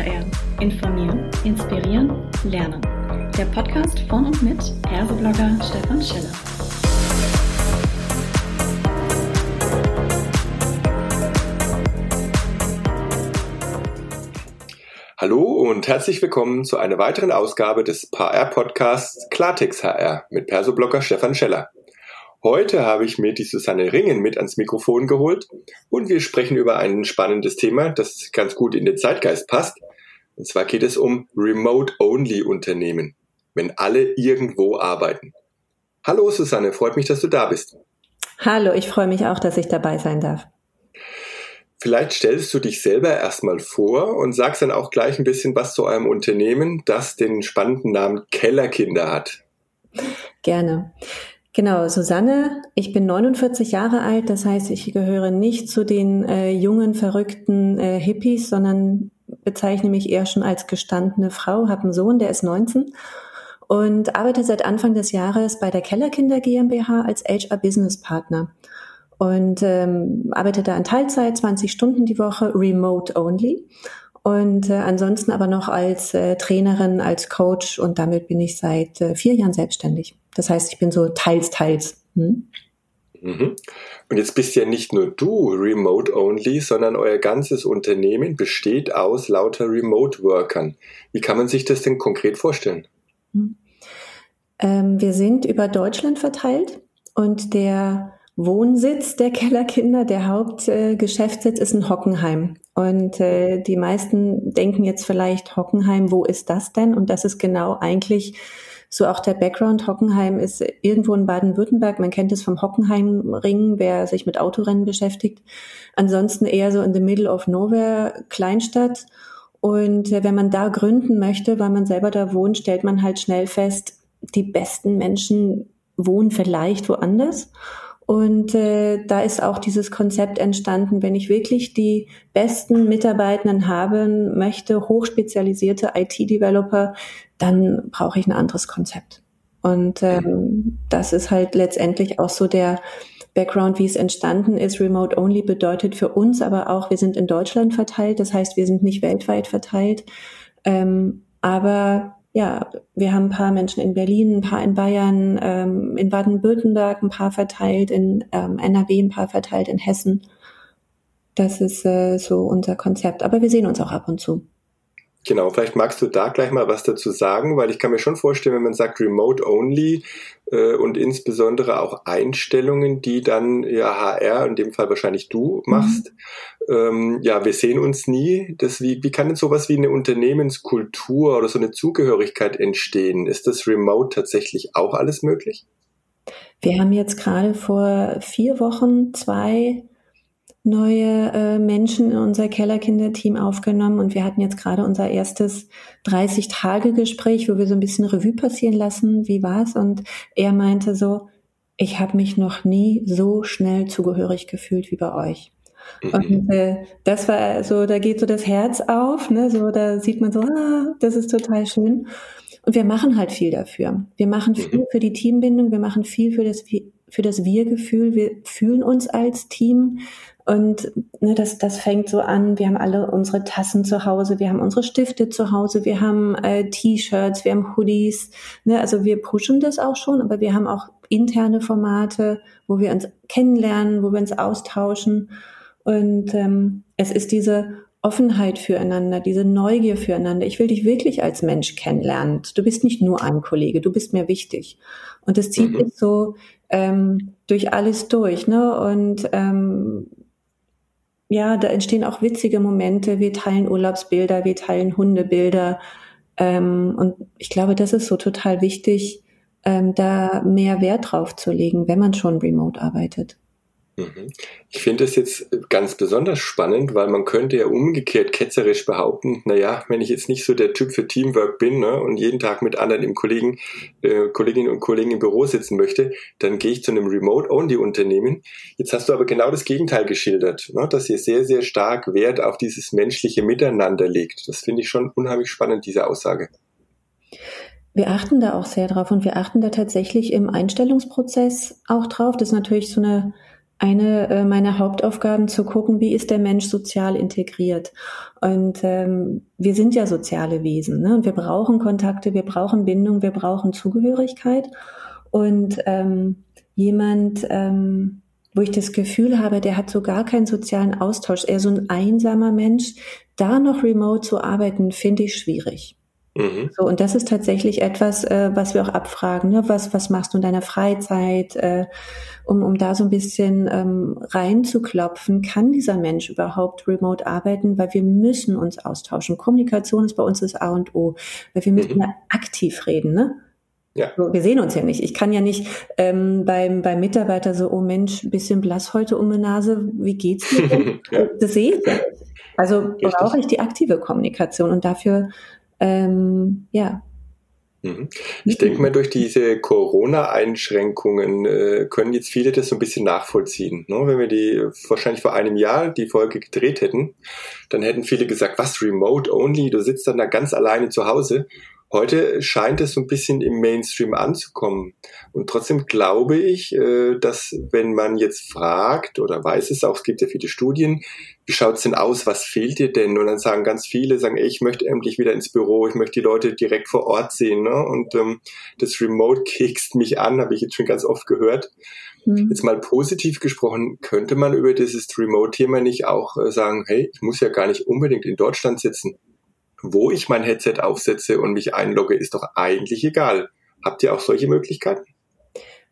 HR. Informieren, inspirieren, lernen. Der Podcast von und mit Erbeblogger Stefan Schiller. Hallo und herzlich willkommen zu einer weiteren Ausgabe des HR-Podcasts Klartext HR mit Persoblogger Stefan Scheller. Heute habe ich mir die Susanne Ringen mit ans Mikrofon geholt und wir sprechen über ein spannendes Thema, das ganz gut in den Zeitgeist passt. Und zwar geht es um Remote-Only-Unternehmen, wenn alle irgendwo arbeiten. Hallo Susanne, freut mich, dass du da bist. Hallo, ich freue mich auch, dass ich dabei sein darf. Vielleicht stellst du dich selber erstmal vor und sagst dann auch gleich ein bisschen was zu eurem Unternehmen, das den spannenden Namen Kellerkinder hat. Gerne. Genau, Susanne, ich bin 49 Jahre alt, das heißt, ich gehöre nicht zu den äh, jungen, verrückten äh, Hippies, sondern bezeichne mich eher schon als gestandene Frau, habe einen Sohn, der ist 19 und arbeite seit Anfang des Jahres bei der Kellerkinder GmbH als HR Business Partner und ähm, arbeite da in Teilzeit, 20 Stunden die Woche, remote only und äh, ansonsten aber noch als äh, Trainerin, als Coach und damit bin ich seit äh, vier Jahren selbstständig. Das heißt, ich bin so teils, teils. Hm? Mhm. Und jetzt bist ja nicht nur du remote only, sondern euer ganzes Unternehmen besteht aus lauter Remote-Workern. Wie kann man sich das denn konkret vorstellen? Hm. Ähm, wir sind über Deutschland verteilt und der Wohnsitz der Kellerkinder, der Hauptgeschäftssitz äh, ist in Hockenheim. Und äh, die meisten denken jetzt vielleicht, Hockenheim, wo ist das denn? Und das ist genau eigentlich so auch der Background. Hockenheim ist irgendwo in Baden-Württemberg. Man kennt es vom Hockenheimring, wer sich mit Autorennen beschäftigt. Ansonsten eher so in the middle of nowhere, Kleinstadt. Und wenn man da gründen möchte, weil man selber da wohnt, stellt man halt schnell fest, die besten Menschen wohnen vielleicht woanders. Und äh, da ist auch dieses Konzept entstanden, wenn ich wirklich die besten Mitarbeitenden haben möchte, hochspezialisierte IT-Developer, dann brauche ich ein anderes Konzept. Und ähm, das ist halt letztendlich auch so der Background, wie es entstanden ist. Remote Only bedeutet für uns aber auch, wir sind in Deutschland verteilt, das heißt, wir sind nicht weltweit verteilt. Ähm, aber ja, wir haben ein paar Menschen in Berlin, ein paar in Bayern, ähm, in Baden-Württemberg, ein paar verteilt, in ähm, NRW, ein paar verteilt in Hessen. Das ist äh, so unser Konzept. Aber wir sehen uns auch ab und zu. Genau, vielleicht magst du da gleich mal was dazu sagen, weil ich kann mir schon vorstellen, wenn man sagt Remote Only äh, und insbesondere auch Einstellungen, die dann ja HR, in dem Fall wahrscheinlich du machst. Mhm. Ähm, ja, wir sehen uns nie. Das, wie, wie kann denn sowas wie eine Unternehmenskultur oder so eine Zugehörigkeit entstehen? Ist das Remote tatsächlich auch alles möglich? Wir haben jetzt gerade vor vier Wochen zwei neue äh, Menschen in unser Kellerkinderteam aufgenommen und wir hatten jetzt gerade unser erstes 30-Tage-Gespräch, wo wir so ein bisschen Revue passieren lassen, wie war's und er meinte so, ich habe mich noch nie so schnell zugehörig gefühlt wie bei euch. Mhm. Und äh, das war so, da geht so das Herz auf, ne? so da sieht man so, ah, das ist total schön. Und wir machen halt viel dafür. Wir machen mhm. viel für die Teambindung, wir machen viel für das für das Wir-Gefühl. Wir fühlen uns als Team. Und ne, das, das fängt so an, wir haben alle unsere Tassen zu Hause, wir haben unsere Stifte zu Hause, wir haben äh, T-Shirts, wir haben Hoodies. Ne, also wir pushen das auch schon, aber wir haben auch interne Formate, wo wir uns kennenlernen, wo wir uns austauschen. Und ähm, es ist diese Offenheit füreinander, diese Neugier füreinander. Ich will dich wirklich als Mensch kennenlernen. Du bist nicht nur ein Kollege, du bist mir wichtig. Und das zieht mhm. sich so ähm, durch alles durch. Ne? Und ähm, ja, da entstehen auch witzige Momente. Wir teilen Urlaubsbilder, wir teilen Hundebilder. Ähm, und ich glaube, das ist so total wichtig, ähm, da mehr Wert drauf zu legen, wenn man schon remote arbeitet. Mhm. Ich finde es jetzt ganz besonders spannend, weil man könnte ja umgekehrt ketzerisch behaupten, naja, wenn ich jetzt nicht so der Typ für Teamwork bin ne, und jeden Tag mit anderen im Kollegen, äh, Kolleginnen und Kollegen im Büro sitzen möchte, dann gehe ich zu einem Remote-Only-Unternehmen. Jetzt hast du aber genau das Gegenteil geschildert, ne, dass ihr sehr, sehr stark Wert auf dieses menschliche Miteinander legt. Das finde ich schon unheimlich spannend, diese Aussage. Wir achten da auch sehr drauf und wir achten da tatsächlich im Einstellungsprozess auch drauf. Das ist natürlich so eine eine äh, meiner Hauptaufgaben zu gucken, wie ist der Mensch sozial integriert. Und ähm, wir sind ja soziale Wesen ne? und wir brauchen Kontakte, wir brauchen Bindung, wir brauchen Zugehörigkeit. Und ähm, jemand, ähm, wo ich das Gefühl habe, der hat so gar keinen sozialen Austausch, eher so ein einsamer Mensch, da noch remote zu arbeiten, finde ich schwierig. Mhm. So, und das ist tatsächlich etwas, äh, was wir auch abfragen. Ne? Was, was machst du in deiner Freizeit, äh, um, um da so ein bisschen ähm, reinzuklopfen? Kann dieser Mensch überhaupt remote arbeiten? Weil wir müssen uns austauschen. Kommunikation ist bei uns das A und O. Weil wir müssen mhm. ja aktiv reden, ne? Ja. Wir sehen uns ja nicht. Ich kann ja nicht ähm, beim, beim Mitarbeiter so, oh Mensch, bisschen blass heute um die Nase, wie geht's dir ja. Das sehe ich Also brauche ich die aktive Kommunikation und dafür ähm, ja. Mhm. Ich denke mal, durch diese Corona-Einschränkungen äh, können jetzt viele das so ein bisschen nachvollziehen. Ne? Wenn wir die wahrscheinlich vor einem Jahr die Folge gedreht hätten, dann hätten viele gesagt, was, remote only? Du sitzt dann da ganz alleine zu Hause. Heute scheint es so ein bisschen im Mainstream anzukommen. Und trotzdem glaube ich, äh, dass wenn man jetzt fragt oder weiß es auch, es gibt ja viele Studien, wie schaut's denn aus, was fehlt dir denn? Und dann sagen ganz viele, sagen, ey, ich möchte endlich wieder ins Büro, ich möchte die Leute direkt vor Ort sehen. Ne? Und ähm, das Remote kickst mich an, habe ich jetzt schon ganz oft gehört. Mhm. Jetzt mal positiv gesprochen, könnte man über dieses Remote-Thema nicht auch äh, sagen, hey, ich muss ja gar nicht unbedingt in Deutschland sitzen wo ich mein Headset aufsetze und mich einlogge, ist doch eigentlich egal. Habt ihr auch solche Möglichkeiten?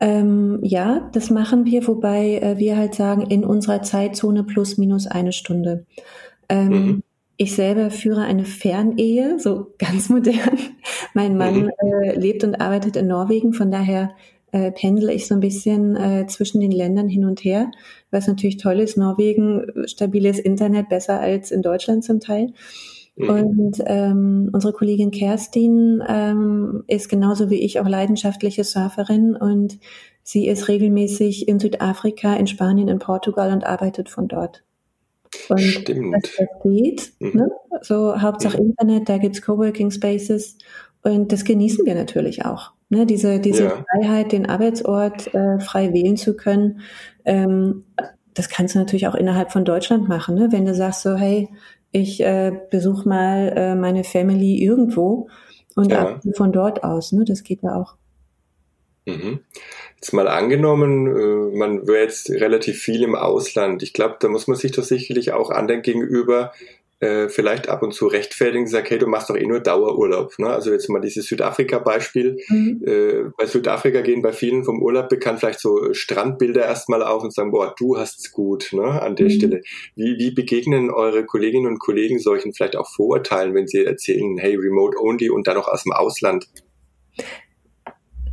Ähm, ja, das machen wir, wobei äh, wir halt sagen, in unserer Zeitzone plus minus eine Stunde. Ähm, mhm. Ich selber führe eine Fernehe, so ganz modern. mein Mann mhm. äh, lebt und arbeitet in Norwegen, von daher äh, pendle ich so ein bisschen äh, zwischen den Ländern hin und her, was natürlich toll ist. Norwegen, stabiles Internet, besser als in Deutschland zum Teil. Mhm. Und ähm, unsere Kollegin Kerstin ähm, ist genauso wie ich auch leidenschaftliche Surferin und sie ist regelmäßig in Südafrika, in Spanien, in Portugal und arbeitet von dort. Und Stimmt. Das, das geht. Mhm. Ne? So Hauptsache mhm. Internet, da gibt's Coworking Spaces und das genießen wir natürlich auch. Ne? Diese, diese ja. Freiheit, den Arbeitsort äh, frei wählen zu können. Ähm, das kannst du natürlich auch innerhalb von Deutschland machen, ne? wenn du sagst so, hey, ich äh, besuche mal äh, meine Family irgendwo und ja. von dort aus. Ne? Das geht ja auch. Mhm. Jetzt mal angenommen, äh, man wäre jetzt relativ viel im Ausland. Ich glaube, da muss man sich doch sicherlich auch anderen gegenüber äh, vielleicht ab und zu rechtfertigen, sagt, hey, du machst doch eh nur Dauerurlaub. Ne? Also jetzt mal dieses Südafrika-Beispiel. Mhm. Äh, bei Südafrika gehen bei vielen vom Urlaub bekannt vielleicht so Strandbilder erstmal auf und sagen, boah, du hast's gut ne? an der mhm. Stelle. Wie, wie begegnen eure Kolleginnen und Kollegen solchen vielleicht auch Vorurteilen, wenn sie erzählen, hey, Remote Only und dann noch aus dem Ausland?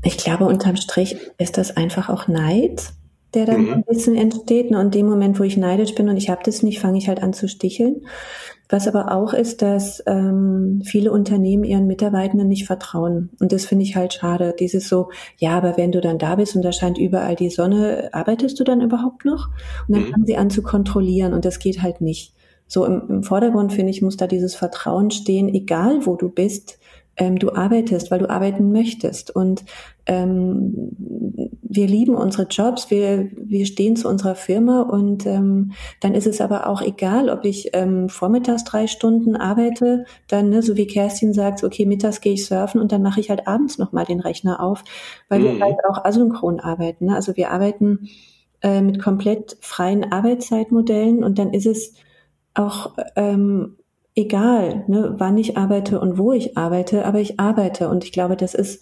Ich glaube, unterm Strich ist das einfach auch Neid der dann mhm. ein bisschen entsteht. Ne? Und in dem Moment, wo ich neidisch bin und ich habe das nicht, fange ich halt an zu sticheln. Was aber auch ist, dass ähm, viele Unternehmen ihren Mitarbeitenden nicht vertrauen. Und das finde ich halt schade. Dieses so, ja, aber wenn du dann da bist und da scheint überall die Sonne, arbeitest du dann überhaupt noch? Und dann mhm. fangen sie an zu kontrollieren und das geht halt nicht. So im, im Vordergrund, finde ich, muss da dieses Vertrauen stehen, egal wo du bist, ähm, du arbeitest, weil du arbeiten möchtest. Und ähm, wir lieben unsere Jobs, wir, wir stehen zu unserer Firma und ähm, dann ist es aber auch egal, ob ich ähm, vormittags drei Stunden arbeite, dann, ne, so wie Kerstin sagt, okay, mittags gehe ich surfen und dann mache ich halt abends nochmal den Rechner auf, weil mhm. wir halt auch asynchron arbeiten. Ne? Also wir arbeiten äh, mit komplett freien Arbeitszeitmodellen und dann ist es auch ähm, egal, ne, wann ich arbeite und wo ich arbeite, aber ich arbeite und ich glaube, das ist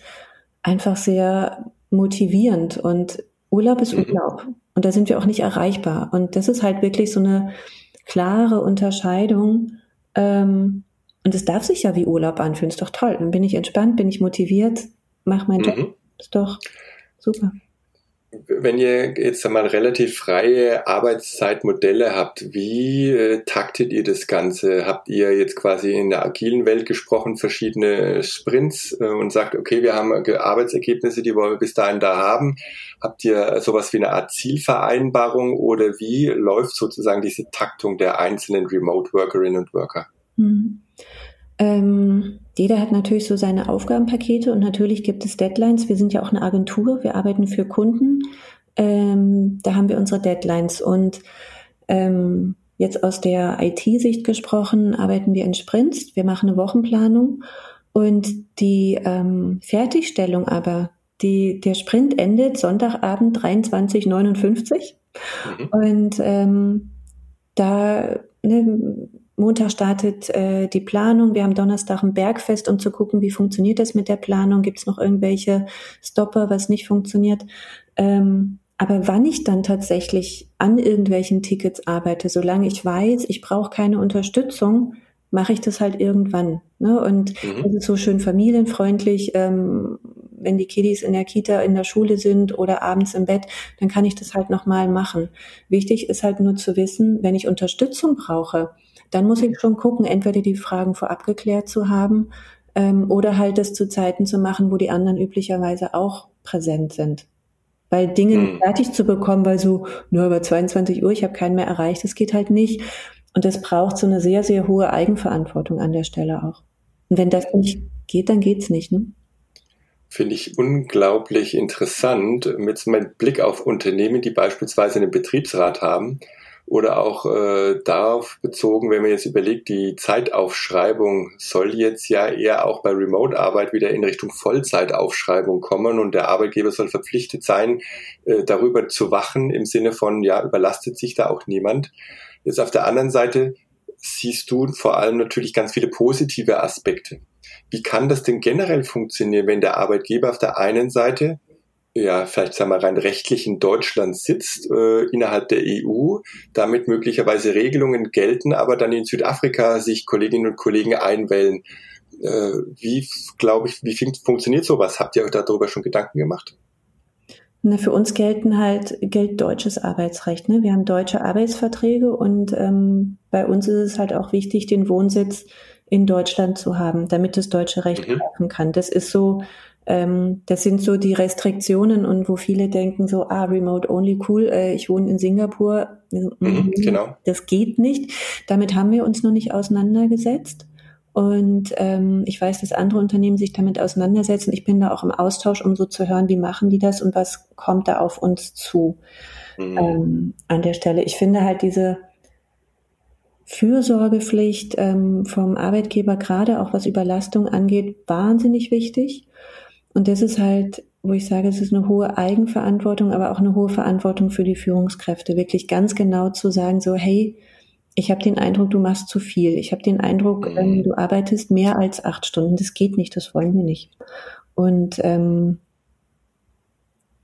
einfach sehr motivierend und Urlaub ist mhm. Urlaub und da sind wir auch nicht erreichbar. Und das ist halt wirklich so eine klare Unterscheidung ähm, und es darf sich ja wie Urlaub anfühlen, ist doch toll, dann bin ich entspannt, bin ich motiviert, mach meinen Job, mhm. ist doch super wenn ihr jetzt einmal relativ freie Arbeitszeitmodelle habt, wie äh, taktet ihr das Ganze? Habt ihr jetzt quasi in der agilen Welt gesprochen, verschiedene Sprints äh, und sagt, okay, wir haben Arbeitsergebnisse, die wollen wir bis dahin da haben? Habt ihr sowas wie eine Art Zielvereinbarung oder wie läuft sozusagen diese Taktung der einzelnen Remote Workerinnen und Worker? Mhm. Ähm, jeder hat natürlich so seine Aufgabenpakete und natürlich gibt es Deadlines. Wir sind ja auch eine Agentur, wir arbeiten für Kunden. ähm, da haben wir unsere Deadlines und ähm, jetzt aus der IT-Sicht gesprochen, arbeiten wir in Sprints. Wir machen eine Wochenplanung und die ähm, Fertigstellung aber, die, der Sprint endet Sonntagabend 23.59 mhm. und ähm, da ne, Montag startet äh, die Planung. Wir haben Donnerstag ein Bergfest, um zu gucken, wie funktioniert das mit der Planung. Gibt es noch irgendwelche Stopper, was nicht funktioniert? Ähm, aber wann ich dann tatsächlich an irgendwelchen Tickets arbeite, solange ich weiß, ich brauche keine Unterstützung, mache ich das halt irgendwann. Ne? Und mhm. es ist so schön familienfreundlich, ähm, wenn die Kiddies in der Kita, in der Schule sind oder abends im Bett, dann kann ich das halt nochmal machen. Wichtig ist halt nur zu wissen, wenn ich Unterstützung brauche, dann muss ich schon gucken, entweder die Fragen vorab geklärt zu haben ähm, oder halt das zu Zeiten zu machen, wo die anderen üblicherweise auch präsent sind. Weil Dinge hm. fertig zu bekommen, weil so, nur über 22 Uhr, ich habe keinen mehr erreicht, das geht halt nicht. Und das braucht so eine sehr, sehr hohe Eigenverantwortung an der Stelle auch. Und wenn das nicht geht, dann geht's nicht. Ne? Finde ich unglaublich interessant mit meinem Blick auf Unternehmen, die beispielsweise einen Betriebsrat haben oder auch äh, darauf bezogen, wenn man jetzt überlegt, die Zeitaufschreibung soll jetzt ja eher auch bei Remote-Arbeit wieder in Richtung Vollzeitaufschreibung kommen und der Arbeitgeber soll verpflichtet sein, äh, darüber zu wachen im Sinne von, ja, überlastet sich da auch niemand. Jetzt auf der anderen Seite siehst du vor allem natürlich ganz viele positive Aspekte. Wie kann das denn generell funktionieren, wenn der Arbeitgeber auf der einen Seite ja, vielleicht sagen wir rein rechtlich in Deutschland sitzt, äh, innerhalb der EU, damit möglicherweise Regelungen gelten, aber dann in Südafrika sich Kolleginnen und Kollegen einwählen. Äh, wie, glaube ich, wie funktioniert sowas? Habt ihr euch darüber schon Gedanken gemacht? Na, für uns gelten halt, gilt deutsches Arbeitsrecht. Ne? Wir haben deutsche Arbeitsverträge und ähm, bei uns ist es halt auch wichtig, den Wohnsitz in Deutschland zu haben, damit das deutsche Recht mhm. greifen kann. Das ist so ähm, das sind so die Restriktionen und wo viele denken so, ah, Remote Only cool, äh, ich wohne in Singapur. Mhm, mhm, genau. Das geht nicht. Damit haben wir uns noch nicht auseinandergesetzt. Und ähm, ich weiß, dass andere Unternehmen sich damit auseinandersetzen. Ich bin da auch im Austausch, um so zu hören, wie machen die das und was kommt da auf uns zu mhm. ähm, an der Stelle. Ich finde halt diese Fürsorgepflicht ähm, vom Arbeitgeber, gerade auch was Überlastung angeht, wahnsinnig wichtig. Und das ist halt, wo ich sage, es ist eine hohe Eigenverantwortung, aber auch eine hohe Verantwortung für die Führungskräfte, wirklich ganz genau zu sagen, so, hey, ich habe den Eindruck, du machst zu viel. Ich habe den Eindruck, mhm. ähm, du arbeitest mehr als acht Stunden. Das geht nicht, das wollen wir nicht. Und ähm,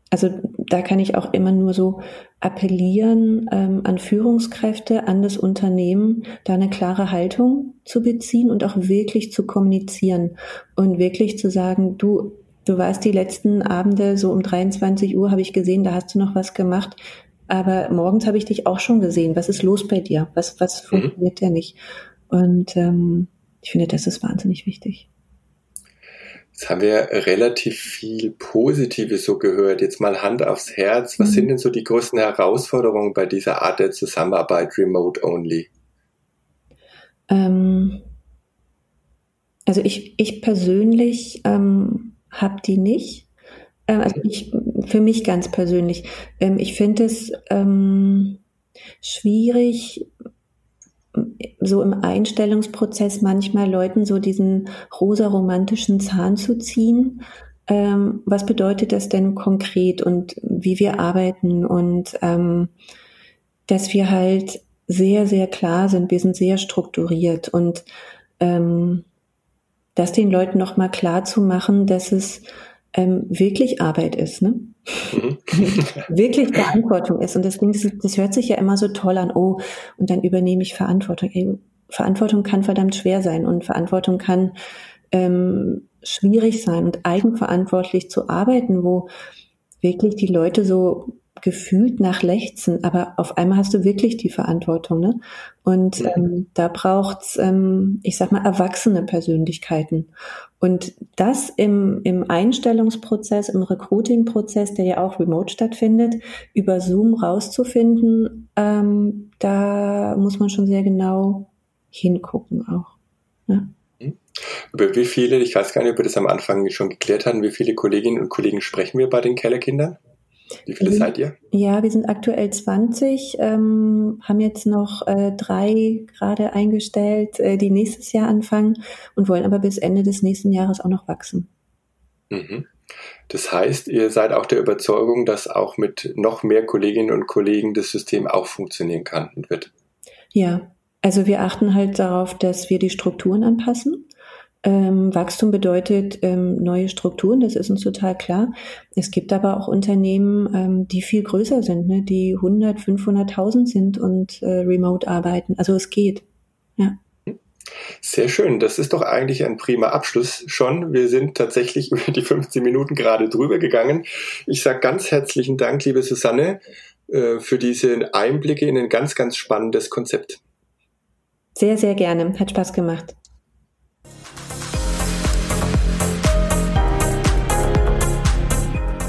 also da kann ich auch immer nur so appellieren ähm, an Führungskräfte, an das Unternehmen, da eine klare Haltung zu beziehen und auch wirklich zu kommunizieren und wirklich zu sagen, du, Du warst die letzten Abende so um 23 Uhr, habe ich gesehen, da hast du noch was gemacht. Aber morgens habe ich dich auch schon gesehen. Was ist los bei dir? Was, was mhm. funktioniert denn nicht? Und ähm, ich finde, das ist wahnsinnig wichtig. Jetzt haben wir relativ viel Positives so gehört. Jetzt mal Hand aufs Herz. Was mhm. sind denn so die größten Herausforderungen bei dieser Art der Zusammenarbeit Remote Only? Ähm, also ich, ich persönlich ähm, habe die nicht. Äh, also mhm. ich, für mich ganz persönlich. Ähm, ich finde es ähm, schwierig, so im Einstellungsprozess manchmal Leuten so diesen rosa-romantischen Zahn zu ziehen. Ähm, was bedeutet das denn konkret und wie wir arbeiten und ähm, dass wir halt sehr, sehr klar sind, wir sind sehr strukturiert und ähm, das den Leuten nochmal klar zu machen, dass es ähm, wirklich Arbeit ist, ne? Mhm. wirklich Verantwortung ist. Und deswegen, das, das hört sich ja immer so toll an, oh, und dann übernehme ich Verantwortung. Ey, Verantwortung kann verdammt schwer sein und Verantwortung kann ähm, schwierig sein und eigenverantwortlich zu arbeiten, wo wirklich die Leute so gefühlt nach Lechzen, aber auf einmal hast du wirklich die Verantwortung. Ne? Und ja. ähm, da braucht's, ähm, ich sag mal, erwachsene Persönlichkeiten. Und das im, im Einstellungsprozess, im Recruiting-Prozess, der ja auch remote stattfindet, über Zoom rauszufinden, ähm, da muss man schon sehr genau hingucken auch. Ne? Über wie viele, ich weiß gar nicht, ob wir das am Anfang schon geklärt hatten, wie viele Kolleginnen und Kollegen sprechen wir bei den Kellerkindern? Wie viele seid ihr? Ja, wir sind aktuell 20, ähm, haben jetzt noch äh, drei gerade eingestellt, äh, die nächstes Jahr anfangen und wollen aber bis Ende des nächsten Jahres auch noch wachsen. Mhm. Das heißt, ihr seid auch der Überzeugung, dass auch mit noch mehr Kolleginnen und Kollegen das System auch funktionieren kann und wird. Ja, also wir achten halt darauf, dass wir die Strukturen anpassen. Ähm, Wachstum bedeutet ähm, neue Strukturen, das ist uns total klar. Es gibt aber auch Unternehmen, ähm, die viel größer sind, ne, die 100, 500.000 sind und äh, remote arbeiten. Also es geht. Ja. Sehr schön. Das ist doch eigentlich ein prima Abschluss schon. Wir sind tatsächlich über die 15 Minuten gerade drüber gegangen. Ich sage ganz herzlichen Dank, liebe Susanne, äh, für diese Einblicke in ein ganz, ganz spannendes Konzept. Sehr, sehr gerne. Hat Spaß gemacht.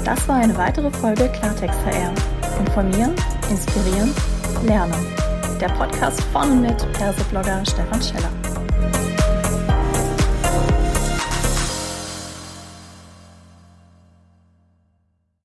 Das war eine weitere Folge Klartext HR. Informieren, inspirieren, lernen. Der Podcast von und mit Perseblogger Stefan Scheller.